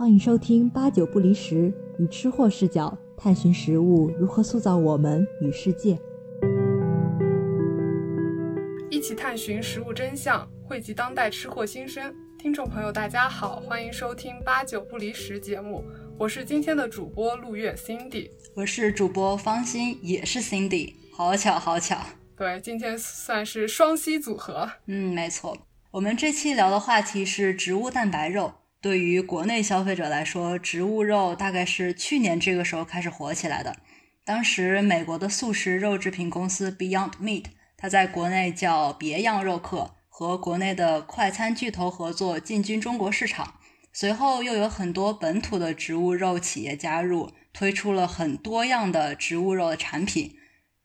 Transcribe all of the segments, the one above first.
欢迎收听八九不离十，以吃货视角探寻食物如何塑造我们与世界，一起探寻食物真相，汇集当代吃货心声。听众朋友，大家好，欢迎收听八九不离十节目，我是今天的主播陆月 Cindy，我是主播方心，也是 Cindy，好巧好巧。对，今天算是双栖组合。嗯，没错。我们这期聊的话题是植物蛋白肉。对于国内消费者来说，植物肉大概是去年这个时候开始火起来的。当时美国的素食肉制品公司 Beyond Meat，它在国内叫别样肉客，和国内的快餐巨头合作进军中国市场。随后又有很多本土的植物肉企业加入，推出了很多样的植物肉的产品。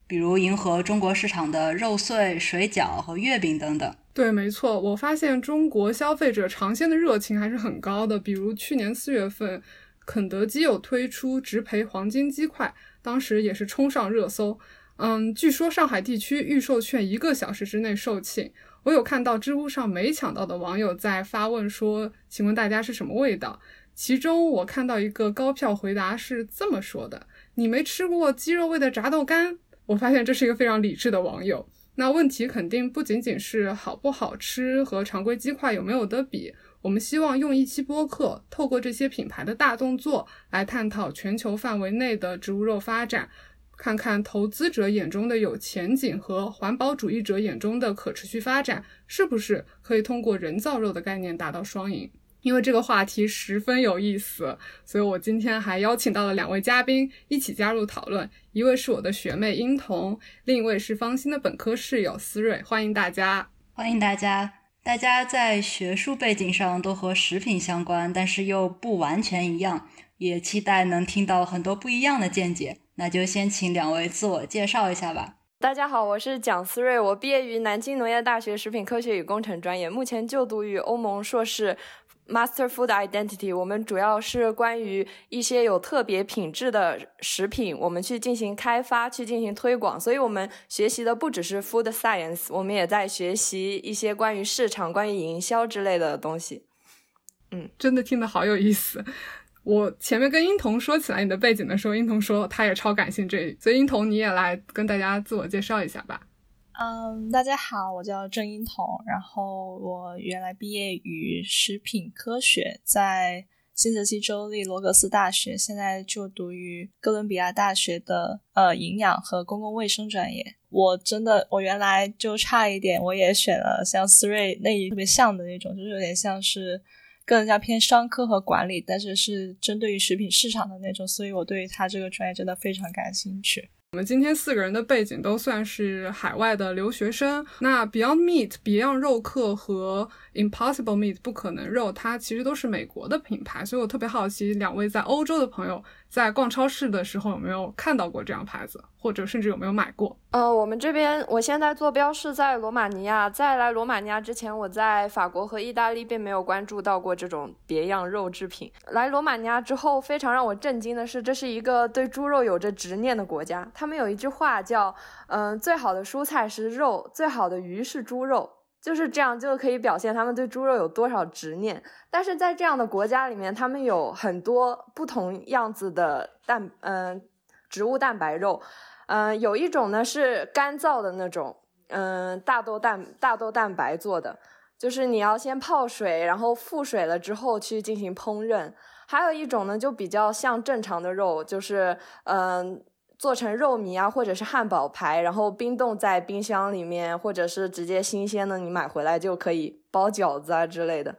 比如迎合中国市场的肉碎、水饺和月饼等等。对，没错，我发现中国消费者尝鲜的热情还是很高的。比如去年四月份，肯德基有推出植培黄金鸡块，当时也是冲上热搜。嗯，据说上海地区预售券一个小时之内售罄。我有看到知乎上没抢到的网友在发问说：“请问大家是什么味道？”其中我看到一个高票回答是这么说的：“你没吃过鸡肉味的炸豆干？”我发现这是一个非常理智的网友。那问题肯定不仅仅是好不好吃和常规鸡块有没有得比。我们希望用一期播客，透过这些品牌的大动作，来探讨全球范围内的植物肉发展，看看投资者眼中的有前景和环保主义者眼中的可持续发展，是不是可以通过人造肉的概念达到双赢。因为这个话题十分有意思，所以我今天还邀请到了两位嘉宾一起加入讨论。一位是我的学妹殷彤，另一位是方心的本科室友思睿。欢迎大家，欢迎大家。大家在学术背景上都和食品相关，但是又不完全一样，也期待能听到很多不一样的见解。那就先请两位自我介绍一下吧。大家好，我是蒋思睿，我毕业于南京农业大学食品科学与工程专业，目前就读于欧盟硕士。Master Food Identity，我们主要是关于一些有特别品质的食品，我们去进行开发，去进行推广。所以，我们学习的不只是 Food Science，我们也在学习一些关于市场、关于营销之类的东西。嗯，真的听得好有意思。我前面跟殷彤说起来你的背景的时候，殷彤说他也超感兴趣，所以殷彤你也来跟大家自我介绍一下吧。嗯，大家好，我叫郑英彤，然后我原来毕业于食品科学，在新泽西州立罗格斯大学，现在就读于哥伦比亚大学的呃营养和公共卫生专业。我真的，我原来就差一点，我也选了像思睿那一特别像的那种，就是有点像是更加偏商科和管理，但是是针对于食品市场的那种，所以我对于他这个专业真的非常感兴趣。我们今天四个人的背景都算是海外的留学生。那 Beyond Meat Beyond 肉客和 Impossible Meat 不可能肉，它其实都是美国的品牌，所以我特别好奇，两位在欧洲的朋友。在逛超市的时候有没有看到过这样牌子，或者甚至有没有买过？呃，我们这边我现在坐标是在罗马尼亚，在来罗马尼亚之前，我在法国和意大利并没有关注到过这种别样肉制品。来罗马尼亚之后，非常让我震惊的是，这是一个对猪肉有着执念的国家。他们有一句话叫：“嗯，最好的蔬菜是肉，最好的鱼是猪肉。”就是这样，就可以表现他们对猪肉有多少执念。但是在这样的国家里面，他们有很多不同样子的蛋，嗯，植物蛋白肉，嗯，有一种呢是干燥的那种，嗯，大豆蛋大豆蛋白做的，就是你要先泡水，然后复水了之后去进行烹饪。还有一种呢，就比较像正常的肉，就是嗯。做成肉糜啊，或者是汉堡排，然后冰冻在冰箱里面，或者是直接新鲜的，你买回来就可以包饺子啊之类的。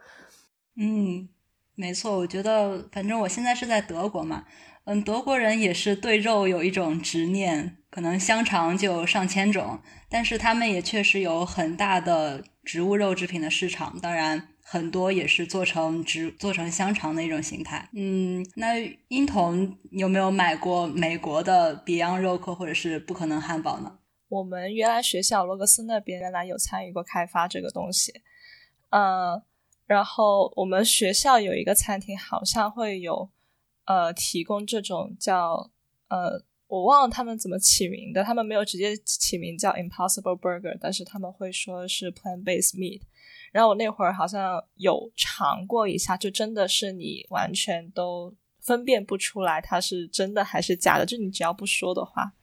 嗯，没错，我觉得反正我现在是在德国嘛，嗯，德国人也是对肉有一种执念，可能香肠就上千种，但是他们也确实有很大的植物肉制品的市场，当然。很多也是做成植做成香肠的一种形态。嗯，那婴童有没有买过美国的 Beyond 肉客或者是不可能汉堡呢？我们原来学校罗格斯那边原来有参与过开发这个东西。嗯，然后我们学校有一个餐厅，好像会有呃提供这种叫呃我忘了他们怎么起名的，他们没有直接起名叫 Impossible Burger，但是他们会说是 Plant Based Meat。然后我那会儿好像有尝过一下，就真的是你完全都分辨不出来它是真的还是假的，就你只要不说的话。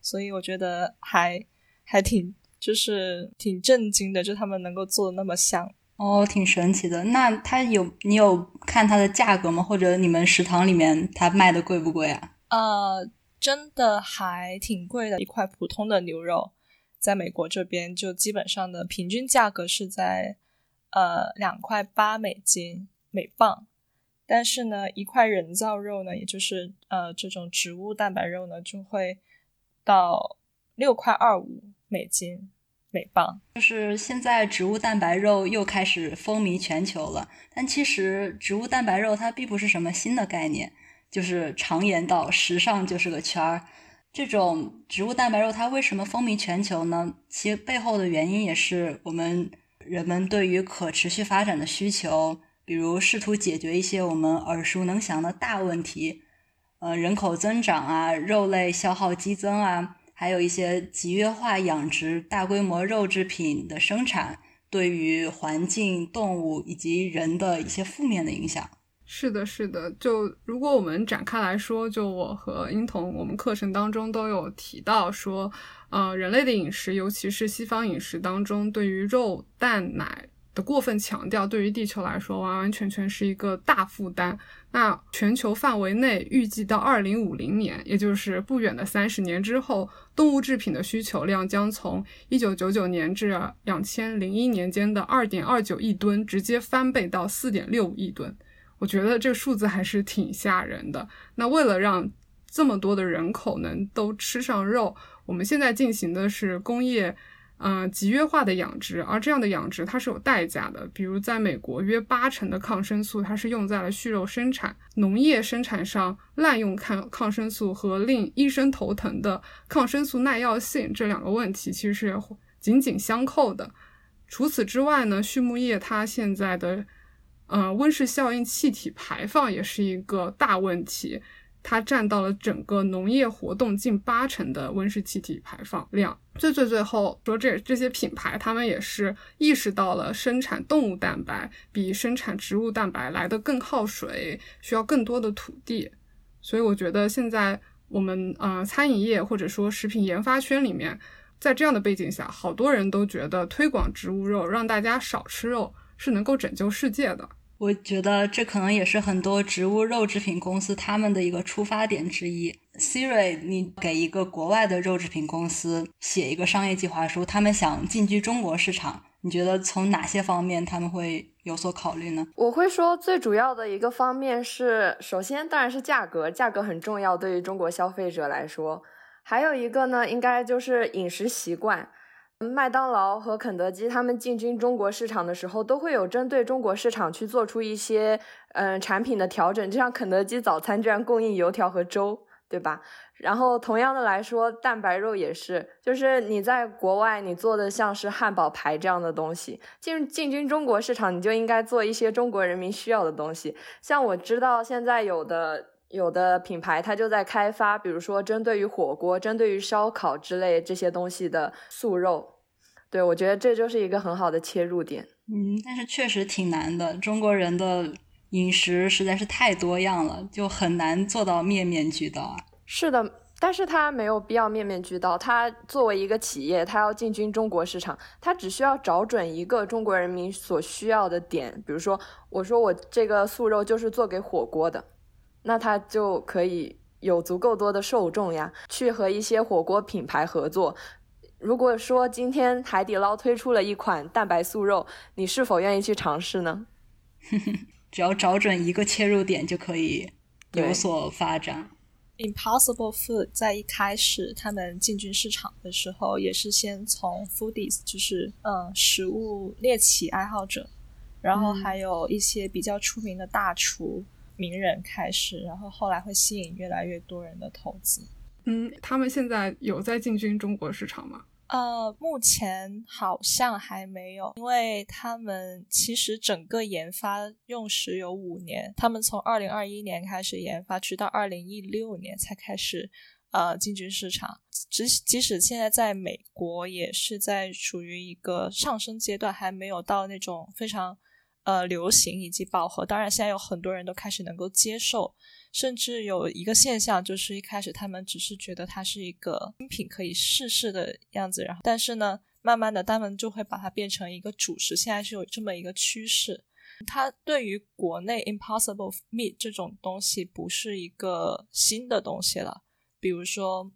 所以我觉得还还挺就是挺震惊的，就他们能够做的那么像。哦，挺神奇的。那它有你有看它的价格吗？或者你们食堂里面它卖的贵不贵啊？呃，真的还挺贵的。一块普通的牛肉，在美国这边就基本上的平均价格是在呃两块八美金每磅，但是呢，一块人造肉呢，也就是呃这种植物蛋白肉呢，就会到六块二五美金。美磅，就是现在植物蛋白肉又开始风靡全球了。但其实植物蛋白肉它并不是什么新的概念，就是常言道，时尚就是个圈儿。这种植物蛋白肉它为什么风靡全球呢？其背后的原因也是我们人们对于可持续发展的需求，比如试图解决一些我们耳熟能详的大问题，呃，人口增长啊，肉类消耗激增啊。还有一些集约化养殖、大规模肉制品的生产，对于环境、动物以及人的一些负面的影响。是的，是的。就如果我们展开来说，就我和英童，我们课程当中都有提到说，呃，人类的饮食，尤其是西方饮食当中，对于肉、蛋、奶。的过分强调对于地球来说完完全全是一个大负担。那全球范围内预计到二零五零年，也就是不远的三十年之后，动物制品的需求量将从一九九九年至两千零一年间的二点二九亿吨直接翻倍到四点六亿吨。我觉得这个数字还是挺吓人的。那为了让这么多的人口能都吃上肉，我们现在进行的是工业。嗯，集约化的养殖，而这样的养殖它是有代价的。比如在美国，约八成的抗生素它是用在了畜肉生产、农业生产上，滥用抗抗生素和令医生头疼的抗生素耐药性这两个问题其实是紧紧相扣的。除此之外呢，畜牧业它现在的呃温室效应气体排放也是一个大问题。它占到了整个农业活动近八成的温室气体排放量。最最最后说，这这些品牌他们也是意识到了生产动物蛋白比生产植物蛋白来的更耗水，需要更多的土地。所以我觉得现在我们呃餐饮业或者说食品研发圈里面，在这样的背景下，好多人都觉得推广植物肉，让大家少吃肉，是能够拯救世界的。我觉得这可能也是很多植物肉制品公司他们的一个出发点之一。Siri，你给一个国外的肉制品公司写一个商业计划书，他们想进军中国市场，你觉得从哪些方面他们会有所考虑呢？我会说，最主要的一个方面是，首先当然是价格，价格很重要，对于中国消费者来说。还有一个呢，应该就是饮食习惯。麦当劳和肯德基他们进军中国市场的时候，都会有针对中国市场去做出一些嗯产品的调整。就像肯德基早餐居然供应油条和粥，对吧？然后同样的来说，蛋白肉也是，就是你在国外你做的像是汉堡排这样的东西，进进军中国市场，你就应该做一些中国人民需要的东西。像我知道现在有的有的品牌，它就在开发，比如说针对于火锅、针对于烧烤之类这些东西的素肉。对，我觉得这就是一个很好的切入点。嗯，但是确实挺难的。中国人的饮食实在是太多样了，就很难做到面面俱到啊。是的，但是它没有必要面面俱到。它作为一个企业，它要进军中国市场，它只需要找准一个中国人民所需要的点。比如说，我说我这个素肉就是做给火锅的，那它就可以有足够多的受众呀，去和一些火锅品牌合作。如果说今天海底捞推出了一款蛋白素肉，你是否愿意去尝试呢？只要找准一个切入点就可以有所发展。Impossible Food 在一开始他们进军市场的时候，也是先从 Foodies，就是嗯食物猎奇爱好者，然后还有一些比较出名的大厨名人开始，然后后来会吸引越来越多人的投资。嗯，他们现在有在进军中国市场吗？呃，目前好像还没有，因为他们其实整个研发用时有五年，他们从二零二一年开始研发，直到二零一六年才开始呃进军市场。即即使现在在美国也是在处于一个上升阶段，还没有到那种非常呃流行以及饱和。当然，现在有很多人都开始能够接受，甚至有一个现象就是一开始他们只是觉得它是一个新品可以试试的样子，然后但是呢，慢慢的他们就会把它变成一个主食。现在是有这么一个趋势。它对于国内 Impossible Meat 这种东西不是一个新的东西了。比如说，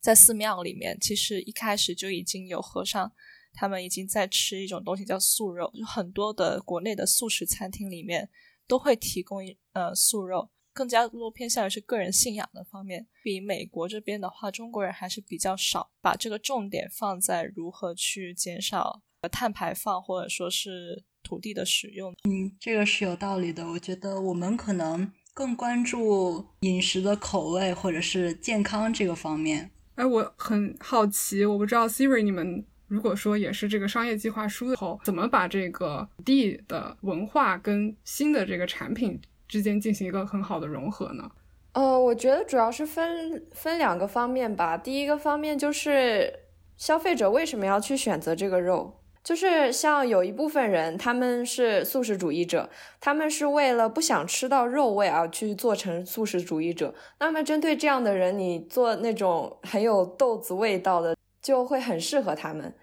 在寺庙里面，其实一开始就已经有和尚，他们已经在吃一种东西叫素肉。就很多的国内的素食餐厅里面都会提供呃素肉，更加多偏向于是个人信仰的方面。比美国这边的话，中国人还是比较少把这个重点放在如何去减少碳排放，或者说是。土地的使用，嗯，这个是有道理的。我觉得我们可能更关注饮食的口味或者是健康这个方面。哎，我很好奇，我不知道 Siri 你们如果说也是这个商业计划书的后，怎么把这个地的文化跟新的这个产品之间进行一个很好的融合呢？呃，我觉得主要是分分两个方面吧。第一个方面就是消费者为什么要去选择这个肉。就是像有一部分人，他们是素食主义者，他们是为了不想吃到肉味而去做成素食主义者。那么针对这样的人，你做那种很有豆子味道的，就会很适合他们。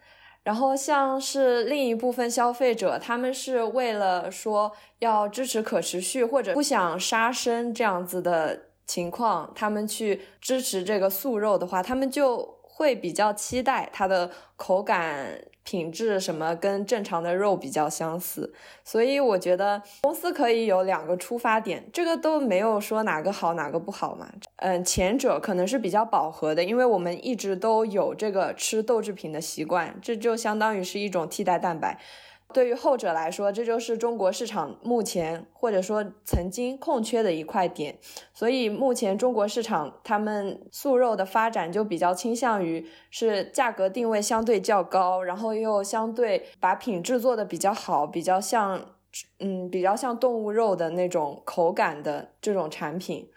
然后像是另一部分消费者，他们是为了说要支持可持续或者不想杀生这样子的情况，他们去支持这个素肉的话，他们就会比较期待它的口感。品质什么跟正常的肉比较相似，所以我觉得公司可以有两个出发点，这个都没有说哪个好哪个不好嘛。嗯，前者可能是比较饱和的，因为我们一直都有这个吃豆制品的习惯，这就相当于是一种替代蛋白。对于后者来说，这就是中国市场目前或者说曾经空缺的一块点，所以目前中国市场他们素肉的发展就比较倾向于是价格定位相对较高，然后又相对把品质做的比较好，比较像嗯比较像动物肉的那种口感的这种产品。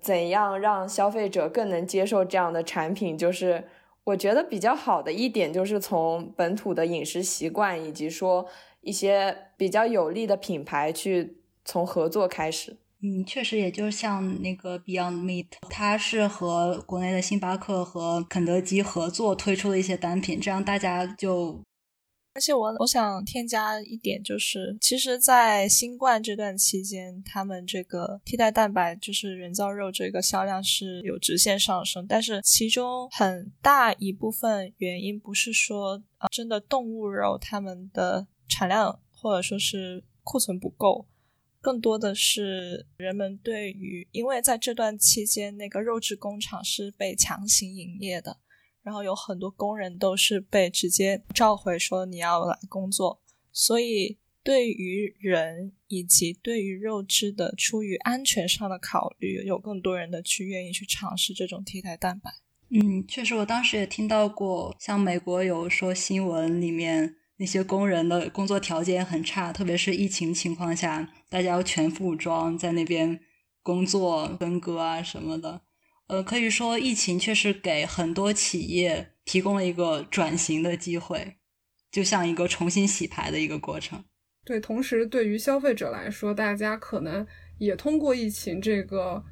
怎样让消费者更能接受这样的产品？就是。我觉得比较好的一点就是从本土的饮食习惯，以及说一些比较有利的品牌去从合作开始。嗯，确实，也就像那个 Beyond Meat，它是和国内的星巴克和肯德基合作推出的一些单品，这样大家就。而且我我想添加一点，就是其实，在新冠这段期间，他们这个替代蛋白，就是人造肉这个销量是有直线上升，但是其中很大一部分原因不是说啊，真的动物肉他们的产量或者说是库存不够，更多的是人们对于，因为在这段期间，那个肉质工厂是被强行营业的。然后有很多工人都是被直接召回说你要来工作，所以对于人以及对于肉质的出于安全上的考虑，有更多人的去愿意去尝试这种替代蛋白。嗯，确实，我当时也听到过，像美国有说新闻里面那些工人的工作条件很差，特别是疫情情况下，大家要全副武装在那边工作分割啊什么的。呃，可以说疫情确实给很多企业提供了一个转型的机会，就像一个重新洗牌的一个过程。对，同时对于消费者来说，大家可能也通过疫情这个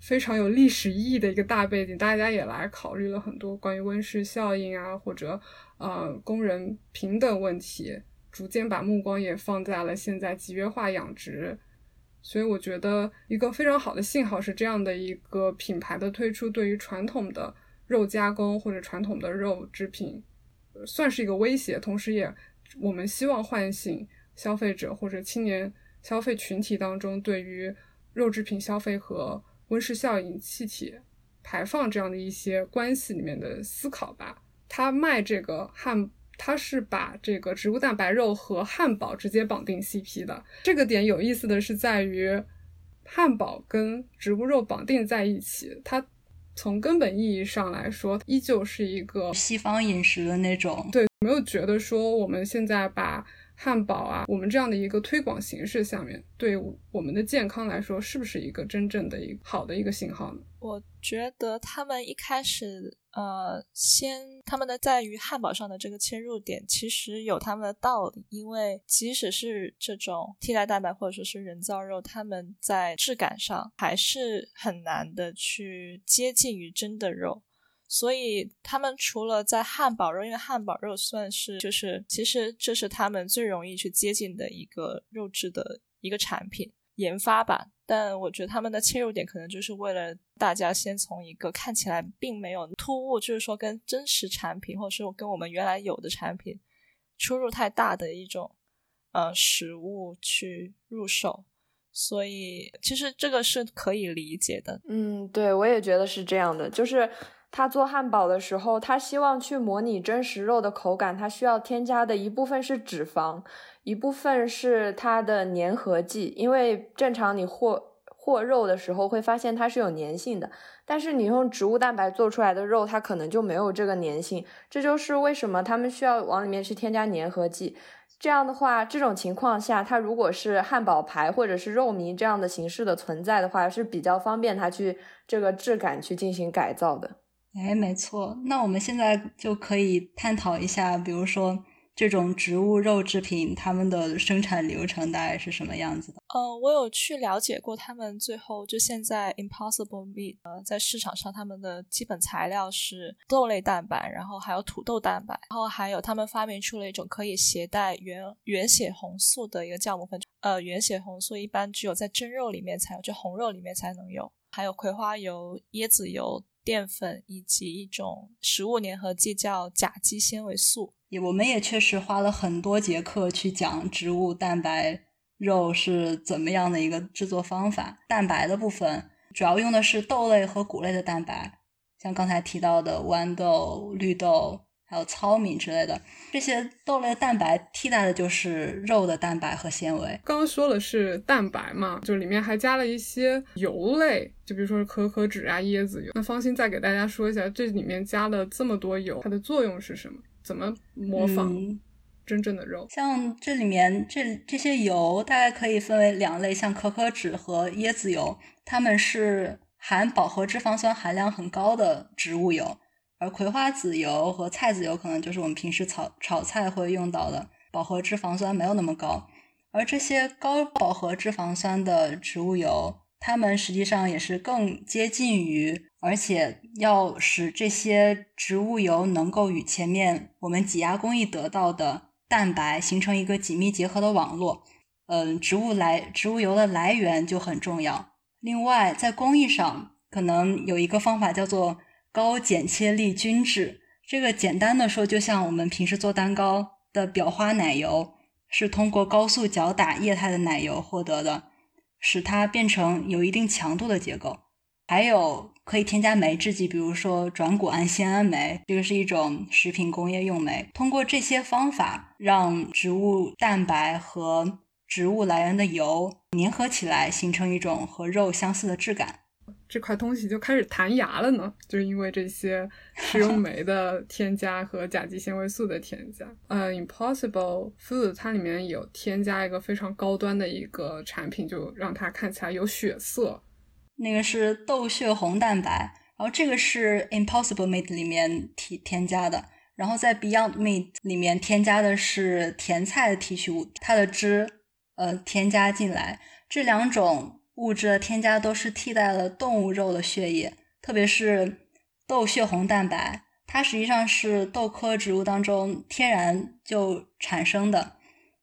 非常有历史意义的一个大背景，大家也来考虑了很多关于温室效应啊，或者呃工人平等问题，逐渐把目光也放在了现在集约化养殖。所以我觉得一个非常好的信号是这样的一个品牌的推出，对于传统的肉加工或者传统的肉制品，算是一个威胁。同时，也我们希望唤醒消费者或者青年消费群体当中对于肉制品消费和温室效应气体排放这样的一些关系里面的思考吧。他卖这个汉。它是把这个植物蛋白肉和汉堡直接绑定 CP 的。这个点有意思的是在于，汉堡跟植物肉绑定在一起，它从根本意义上来说，依旧是一个西方饮食的那种。对，没有觉得说我们现在把汉堡啊，我们这样的一个推广形式下面，对我们的健康来说，是不是一个真正的一个好的一个信号呢？我觉得他们一开始，呃，先他们的在于汉堡上的这个切入点，其实有他们的道理，因为即使是这种替代蛋白或者说是人造肉，他们在质感上还是很难的去接近于真的肉。所以他们除了在汉堡肉，因为汉堡肉算是就是其实这是他们最容易去接近的一个肉质的一个产品研发吧。但我觉得他们的切入点可能就是为了大家先从一个看起来并没有突兀，就是说跟真实产品或者是跟我们原来有的产品出入太大的一种呃食物去入手。所以其实这个是可以理解的。嗯，对我也觉得是这样的，就是。他做汉堡的时候，他希望去模拟真实肉的口感，他需要添加的一部分是脂肪，一部分是它的粘合剂。因为正常你和和肉的时候会发现它是有粘性的，但是你用植物蛋白做出来的肉，它可能就没有这个粘性。这就是为什么他们需要往里面去添加粘合剂。这样的话，这种情况下，它如果是汉堡排或者是肉糜这样的形式的存在的话，是比较方便它去这个质感去进行改造的。哎，没错。那我们现在就可以探讨一下，比如说这种植物肉制品，它们的生产流程大概是什么样子的？呃，我有去了解过，他们最后就现在 Impossible Meat，呃，在市场上他们的基本材料是豆类蛋白，然后还有土豆蛋白，然后还有他们发明出了一种可以携带原原血红素的一个酵母粉。呃，原血红素一般只有在真肉里面才有，就红肉里面才能有，还有葵花油、椰子油。淀粉以及一种食物粘合剂叫甲基纤维素。也，我们也确实花了很多节课去讲植物蛋白肉是怎么样的一个制作方法。蛋白的部分主要用的是豆类和谷类的蛋白，像刚才提到的豌豆、绿豆。还有糙米之类的这些豆类蛋白替代的就是肉的蛋白和纤维。刚刚说的是蛋白嘛，就里面还加了一些油类，就比如说可可脂啊、椰子油。那方心再给大家说一下，这里面加了这么多油，它的作用是什么？怎么模仿真正的肉？像这里面这这些油大概可以分为两类，像可可脂和椰子油，它们是含饱和脂肪酸含量很高的植物油。而葵花籽油和菜籽油可能就是我们平时炒炒菜会用到的，饱和脂肪酸没有那么高。而这些高饱和脂肪酸的植物油，它们实际上也是更接近于，而且要使这些植物油能够与前面我们挤压工艺得到的蛋白形成一个紧密结合的网络。嗯，植物来植物油的来源就很重要。另外，在工艺上可能有一个方法叫做。高剪切力均质，这个简单的说，就像我们平时做蛋糕的裱花奶油，是通过高速搅打液态的奶油获得的，使它变成有一定强度的结构。还有可以添加酶制剂，比如说转谷氨酰胺酶，这个是一种食品工业用酶。通过这些方法，让植物蛋白和植物来源的油粘合起来，形成一种和肉相似的质感。这块东西就开始弹牙了呢，就是因为这些食用酶的添加和甲基纤维素的添加。呃，Impossible Food 它里面有添加一个非常高端的一个产品，就让它看起来有血色。那个是豆血红蛋白，然后这个是 Impossible Meat 里面添添加的，然后在 Beyond Meat 里面添加的是甜菜的提取物，它的汁呃添加进来，这两种。物质的添加都是替代了动物肉的血液，特别是豆血红蛋白，它实际上是豆科植物当中天然就产生的。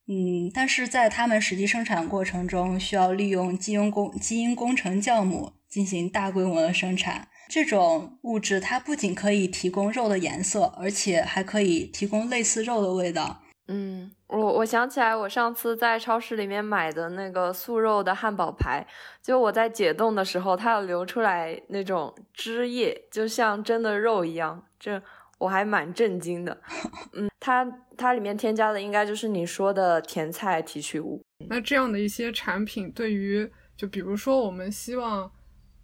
嗯，但是在它们实际生产过程中，需要利用基因工基因工程酵母进行大规模的生产。这种物质它不仅可以提供肉的颜色，而且还可以提供类似肉的味道。嗯，我我想起来，我上次在超市里面买的那个素肉的汉堡排，就我在解冻的时候，它有流出来那种汁液，就像真的肉一样，这我还蛮震惊的。嗯，它它里面添加的应该就是你说的甜菜提取物。那这样的一些产品，对于就比如说我们希望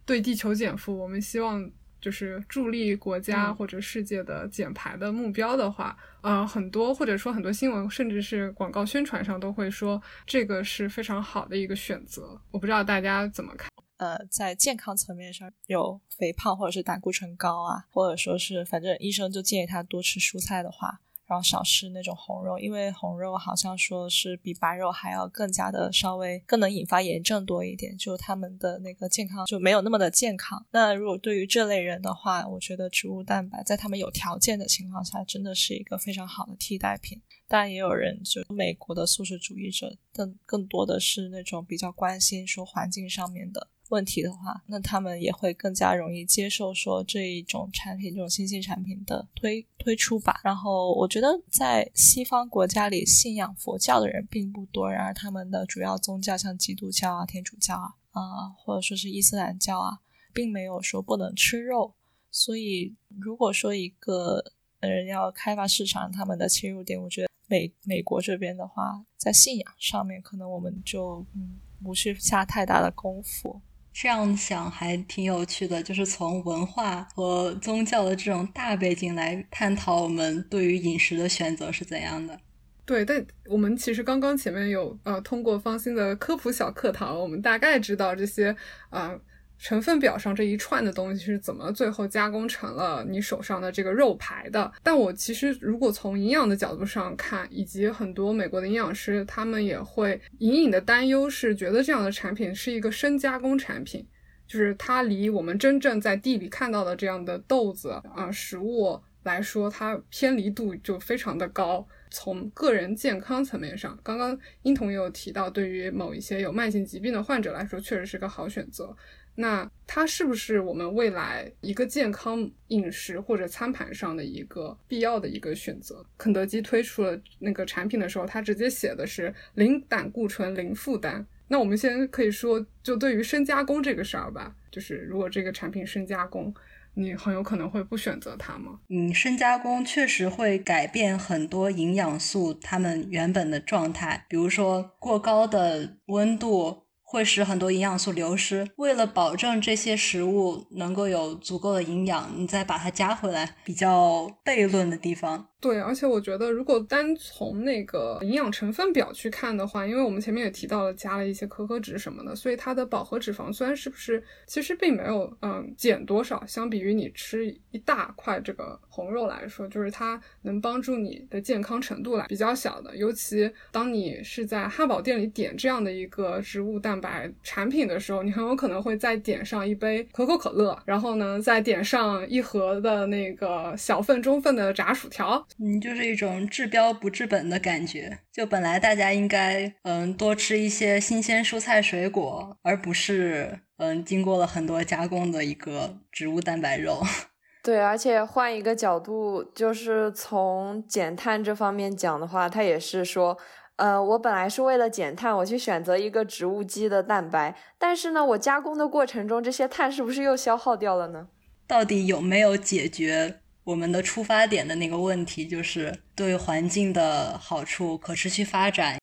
对地球减负，我们希望就是助力国家或者世界的减排的目标的话，呃，很多或者说很多新闻甚至是广告宣传上都会说这个是非常好的一个选择。我不知道大家怎么看？呃，在健康层面上有肥胖或者是胆固醇高啊，或者说是反正医生就建议他多吃蔬菜的话。然后少吃那种红肉，因为红肉好像说是比白肉还要更加的稍微更能引发炎症多一点，就他们的那个健康就没有那么的健康。那如果对于这类人的话，我觉得植物蛋白在他们有条件的情况下，真的是一个非常好的替代品。当然，也有人就美国的素食主义者，更更多的是那种比较关心说环境上面的。问题的话，那他们也会更加容易接受说这一种产品、这种新兴产品的推推出吧。然后我觉得在西方国家里，信仰佛教的人并不多，然而他们的主要宗教像基督教啊、天主教啊，啊或者说是伊斯兰教啊，并没有说不能吃肉。所以如果说一个人要开发市场，他们的切入点，我觉得美美国这边的话，在信仰上面，可能我们就嗯不去下太大的功夫。这样想还挺有趣的，就是从文化和宗教的这种大背景来探讨我们对于饮食的选择是怎样的。对，但我们其实刚刚前面有呃通过方心的科普小课堂，我们大概知道这些啊。成分表上这一串的东西是怎么最后加工成了你手上的这个肉排的？但我其实如果从营养的角度上看，以及很多美国的营养师，他们也会隐隐的担忧，是觉得这样的产品是一个深加工产品，就是它离我们真正在地里看到的这样的豆子啊食物来说，它偏离度就非常的高。从个人健康层面上，刚刚殷童也有提到，对于某一些有慢性疾病的患者来说，确实是个好选择。那它是不是我们未来一个健康饮食或者餐盘上的一个必要的一个选择？肯德基推出了那个产品的时候，它直接写的是零胆固醇、零负担。那我们先可以说，就对于深加工这个事儿吧，就是如果这个产品深加工，你很有可能会不选择它吗？嗯，深加工确实会改变很多营养素它们原本的状态，比如说过高的温度。会使很多营养素流失。为了保证这些食物能够有足够的营养，你再把它加回来，比较悖论的地方。对，而且我觉得，如果单从那个营养成分表去看的话，因为我们前面也提到了加了一些可可脂什么的，所以它的饱和脂肪酸是不是其实并没有嗯减多少？相比于你吃一大块这个红肉来说，就是它能帮助你的健康程度来比较小的。尤其当你是在汉堡店里点这样的一个植物蛋白产品的时候，你很有可能会再点上一杯可口可乐，然后呢再点上一盒的那个小份中份的炸薯条。嗯，就是一种治标不治本的感觉。就本来大家应该嗯多吃一些新鲜蔬菜水果，而不是嗯经过了很多加工的一个植物蛋白肉。对，而且换一个角度，就是从减碳这方面讲的话，它也是说，呃，我本来是为了减碳，我去选择一个植物基的蛋白，但是呢，我加工的过程中，这些碳是不是又消耗掉了呢？到底有没有解决？我们的出发点的那个问题就是对环境的好处、可持续发展。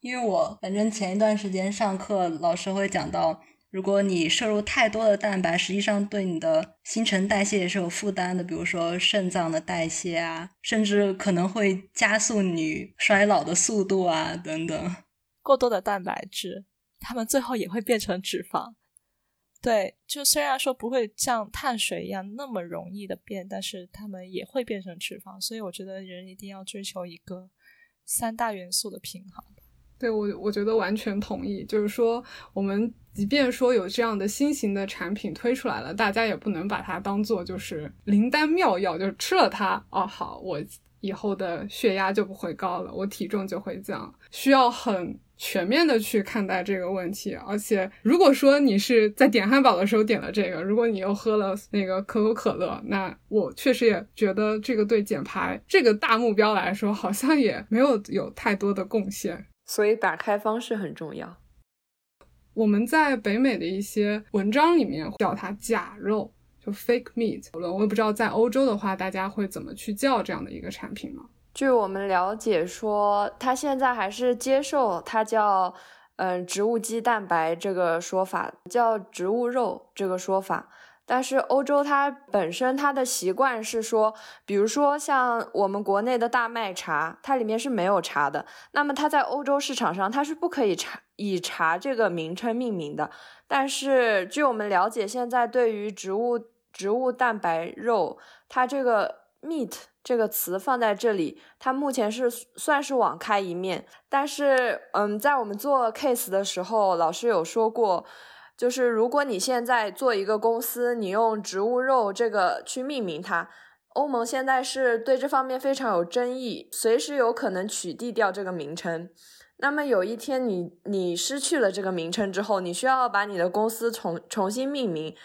因为我反正前一段时间上课，老师会讲到，如果你摄入太多的蛋白，实际上对你的新陈代谢也是有负担的，比如说肾脏的代谢啊，甚至可能会加速你衰老的速度啊等等。过多的蛋白质，它们最后也会变成脂肪。对，就虽然说不会像碳水一样那么容易的变，但是它们也会变成脂肪。所以我觉得人一定要追求一个三大元素的平衡。对我，我觉得完全同意。就是说，我们即便说有这样的新型的产品推出来了，大家也不能把它当做就是灵丹妙药，就是吃了它哦，好，我以后的血压就不会高了，我体重就会降。需要很。全面的去看待这个问题，而且如果说你是在点汉堡的时候点了这个，如果你又喝了那个可口可乐，那我确实也觉得这个对减排这个大目标来说，好像也没有有太多的贡献。所以打开方式很重要。我们在北美的一些文章里面叫它假肉，就 fake meat。我也不知道在欧洲的话，大家会怎么去叫这样的一个产品吗？据我们了解，说他现在还是接受它叫嗯植物基蛋白这个说法，叫植物肉这个说法。但是欧洲它本身它的习惯是说，比如说像我们国内的大麦茶，它里面是没有茶的。那么它在欧洲市场上，它是不可以茶以茶这个名称命名的。但是据我们了解，现在对于植物植物蛋白肉，它这个 meat 这个词放在这里，它目前是算是网开一面。但是，嗯，在我们做 case 的时候，老师有说过。就是如果你现在做一个公司，你用植物肉这个去命名它，欧盟现在是对这方面非常有争议，随时有可能取缔掉这个名称。那么有一天你你失去了这个名称之后，你需要把你的公司重重新命名，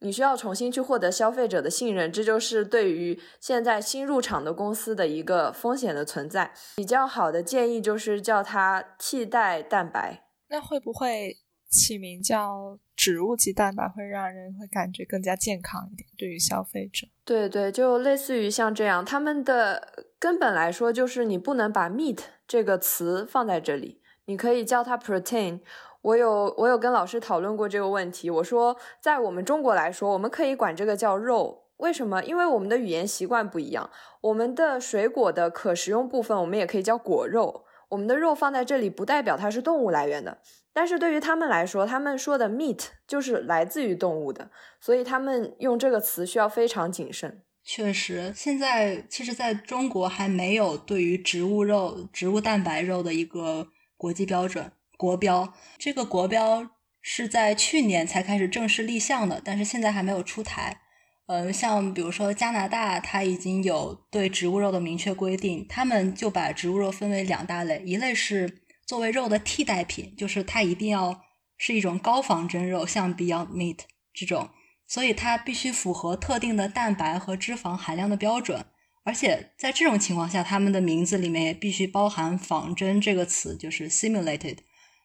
你需要重新去获得消费者的信任，这就是对于现在新入场的公司的一个风险的存在。比较好的建议就是叫它替代蛋白。那会不会？起名叫植物基蛋白会让人会感觉更加健康一点，对于消费者。对对，就类似于像这样，他们的根本来说就是你不能把 meat 这个词放在这里，你可以叫它 protein。我有我有跟老师讨论过这个问题，我说在我们中国来说，我们可以管这个叫肉，为什么？因为我们的语言习惯不一样，我们的水果的可食用部分我们也可以叫果肉，我们的肉放在这里不代表它是动物来源的。但是对于他们来说，他们说的 meat 就是来自于动物的，所以他们用这个词需要非常谨慎。确实，现在其实在中国还没有对于植物肉、植物蛋白肉的一个国际标准国标。这个国标是在去年才开始正式立项的，但是现在还没有出台。嗯，像比如说加拿大，它已经有对植物肉的明确规定，他们就把植物肉分为两大类，一类是。作为肉的替代品，就是它一定要是一种高仿真肉，像 Beyond Meat 这种，所以它必须符合特定的蛋白和脂肪含量的标准，而且在这种情况下，它们的名字里面也必须包含仿真这个词，就是 simulated。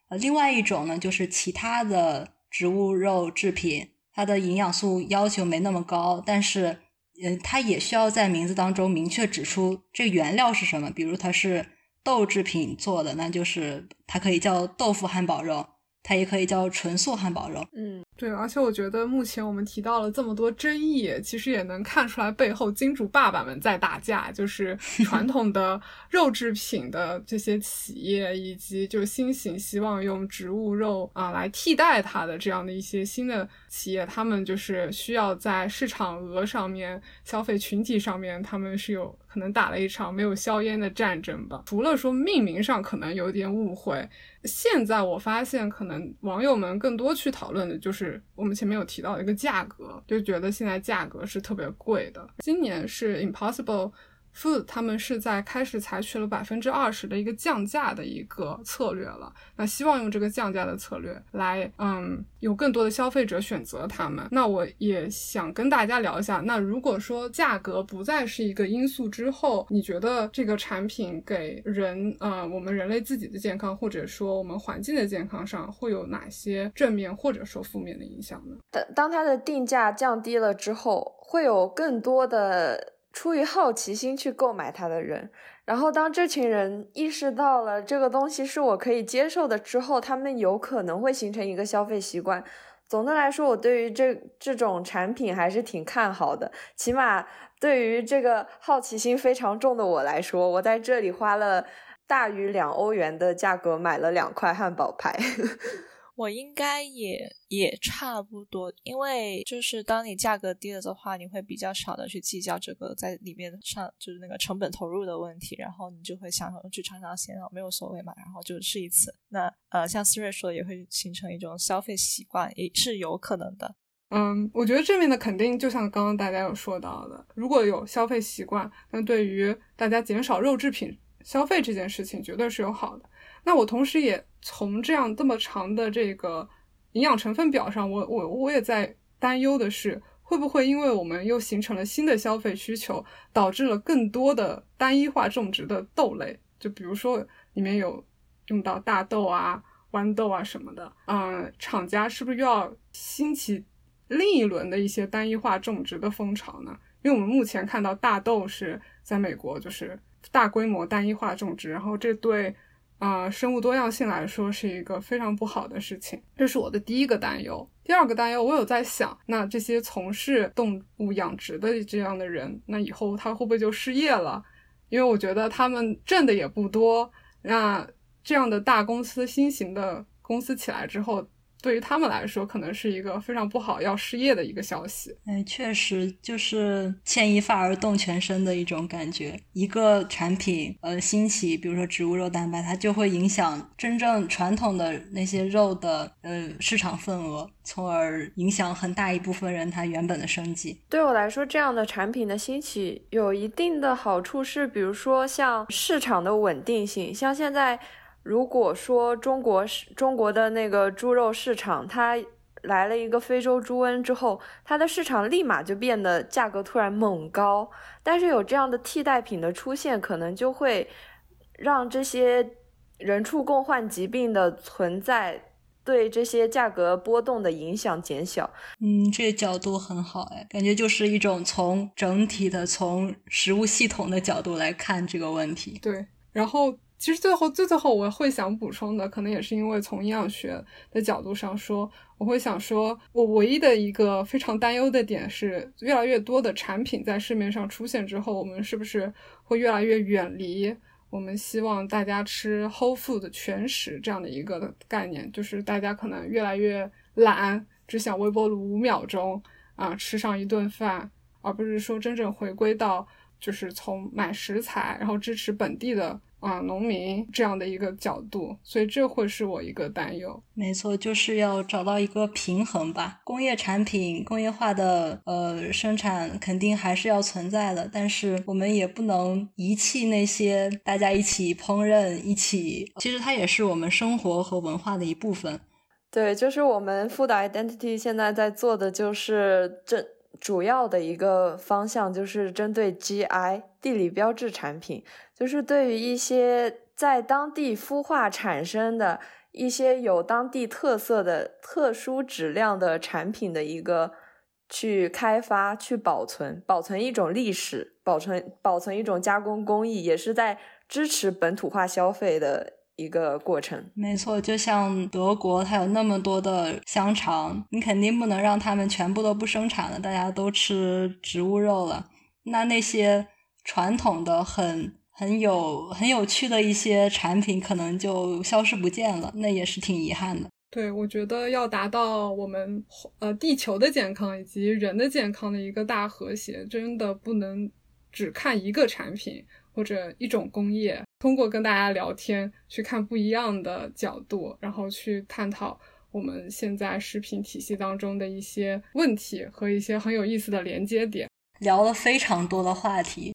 呃，另外一种呢，就是其他的植物肉制品，它的营养素要求没那么高，但是，呃，它也需要在名字当中明确指出这原料是什么，比如它是。豆制品做的，那就是它可以叫豆腐汉堡肉，它也可以叫纯素汉堡肉。嗯。对，而且我觉得目前我们提到了这么多争议，其实也能看出来背后金主爸爸们在打架，就是 传统的肉制品的这些企业，以及就新型希望用植物肉啊来替代它的这样的一些新的企业，他们就是需要在市场额上面、消费群体上面，他们是有可能打了一场没有硝烟的战争吧。除了说命名上可能有点误会。现在我发现，可能网友们更多去讨论的就是我们前面有提到的一个价格，就觉得现在价格是特别贵的。今年是 Impossible。Food 他们是在开始采取了百分之二十的一个降价的一个策略了，那希望用这个降价的策略来，嗯，有更多的消费者选择他们。那我也想跟大家聊一下，那如果说价格不再是一个因素之后，你觉得这个产品给人，呃，我们人类自己的健康，或者说我们环境的健康上会有哪些正面或者说负面的影响呢？当当它的定价降低了之后，会有更多的。出于好奇心去购买它的人，然后当这群人意识到了这个东西是我可以接受的之后，他们有可能会形成一个消费习惯。总的来说，我对于这这种产品还是挺看好的，起码对于这个好奇心非常重的我来说，我在这里花了大于两欧元的价格买了两块汉堡排。我应该也也差不多，因为就是当你价格低了的话，你会比较少的去计较这个在里面上就是那个成本投入的问题，然后你就会想去尝尝鲜啊，没有所谓嘛，然后就试一次。那呃，像思睿说的，也会形成一种消费习惯，也是有可能的。嗯，我觉得正面的肯定就像刚刚大家有说到的，如果有消费习惯，那对于大家减少肉制品消费这件事情，绝对是有好的。那我同时也从这样这么长的这个营养成分表上，我我我也在担忧的是，会不会因为我们又形成了新的消费需求，导致了更多的单一化种植的豆类，就比如说里面有用到大豆啊、豌豆啊什么的，嗯，厂家是不是又要兴起另一轮的一些单一化种植的风潮呢？因为我们目前看到大豆是在美国就是大规模单一化种植，然后这对啊生物多样性来说是一个非常不好的事情。这是我的第一个担忧。第二个担忧，我有在想，那这些从事动物养殖的这样的人，那以后他会不会就失业了？因为我觉得他们挣的也不多。那这样的大公司、新型的公司起来之后，对于他们来说，可能是一个非常不好要失业的一个消息。哎，确实就是牵一发而动全身的一种感觉。一个产品呃兴起，比如说植物肉蛋白，它就会影响真正传统的那些肉的呃市场份额，从而影响很大一部分人他原本的生计。对我来说，这样的产品的兴起有一定的好处是，比如说像市场的稳定性，像现在。如果说中国是中国的那个猪肉市场，它来了一个非洲猪瘟之后，它的市场立马就变得价格突然猛高。但是有这样的替代品的出现，可能就会让这些人畜共患疾病的存在对这些价格波动的影响减小。嗯，这个角度很好哎，感觉就是一种从整体的从食物系统的角度来看这个问题。对，然后。其实最后最最后我会想补充的，可能也是因为从营养学的角度上说，我会想说，我唯一的一个非常担忧的点是，越来越多的产品在市面上出现之后，我们是不是会越来越远离我们希望大家吃 whole food 全食这样的一个概念？就是大家可能越来越懒，只想微波炉五秒钟啊吃上一顿饭，而不是说真正回归到就是从买食材，然后支持本地的。啊，农民这样的一个角度，所以这会是我一个担忧。没错，就是要找到一个平衡吧。工业产品、工业化的呃生产肯定还是要存在的，但是我们也不能遗弃那些大家一起烹饪、一起，其实它也是我们生活和文化的一部分。对，就是我们 Food Identity 现在在做的就是这。主要的一个方向就是针对 GI 地理标志产品，就是对于一些在当地孵化产生的一些有当地特色的特殊质量的产品的一个去开发、去保存、保存一种历史、保存保存一种加工工艺，也是在支持本土化消费的。一个过程，没错，就像德国，它有那么多的香肠，你肯定不能让他们全部都不生产了，大家都吃植物肉了。那那些传统的、很很有很有趣的一些产品，可能就消失不见了，那也是挺遗憾的。对，我觉得要达到我们呃地球的健康以及人的健康的一个大和谐，真的不能只看一个产品。或者一种工业，通过跟大家聊天，去看不一样的角度，然后去探讨我们现在食品体系当中的一些问题和一些很有意思的连接点，聊了非常多的话题。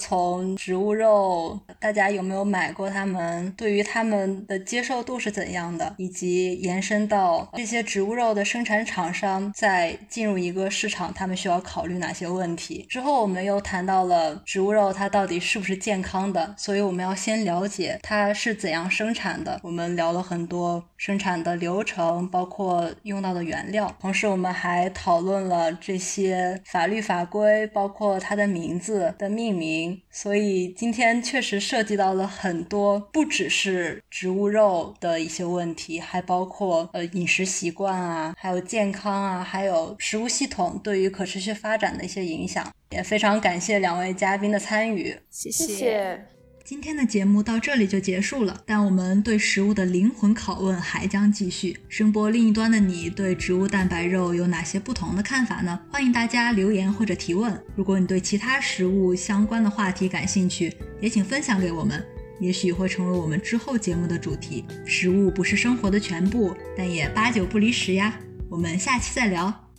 从植物肉，大家有没有买过？他们对于他们的接受度是怎样的？以及延伸到这些植物肉的生产厂商在进入一个市场，他们需要考虑哪些问题？之后我们又谈到了植物肉它到底是不是健康的，所以我们要先了解它是怎样生产的。我们聊了很多生产的流程，包括用到的原料，同时我们还讨论了这些法律法规，包括它的名字的命名。所以今天确实涉及到了很多，不只是植物肉的一些问题，还包括呃饮食习惯啊，还有健康啊，还有食物系统对于可持续发展的一些影响。也非常感谢两位嘉宾的参与，谢谢。今天的节目到这里就结束了，但我们对食物的灵魂拷问还将继续。声波另一端的你对植物蛋白肉有哪些不同的看法呢？欢迎大家留言或者提问。如果你对其他食物相关的话题感兴趣，也请分享给我们，也许会成为我们之后节目的主题。食物不是生活的全部，但也八九不离十呀。我们下期再聊。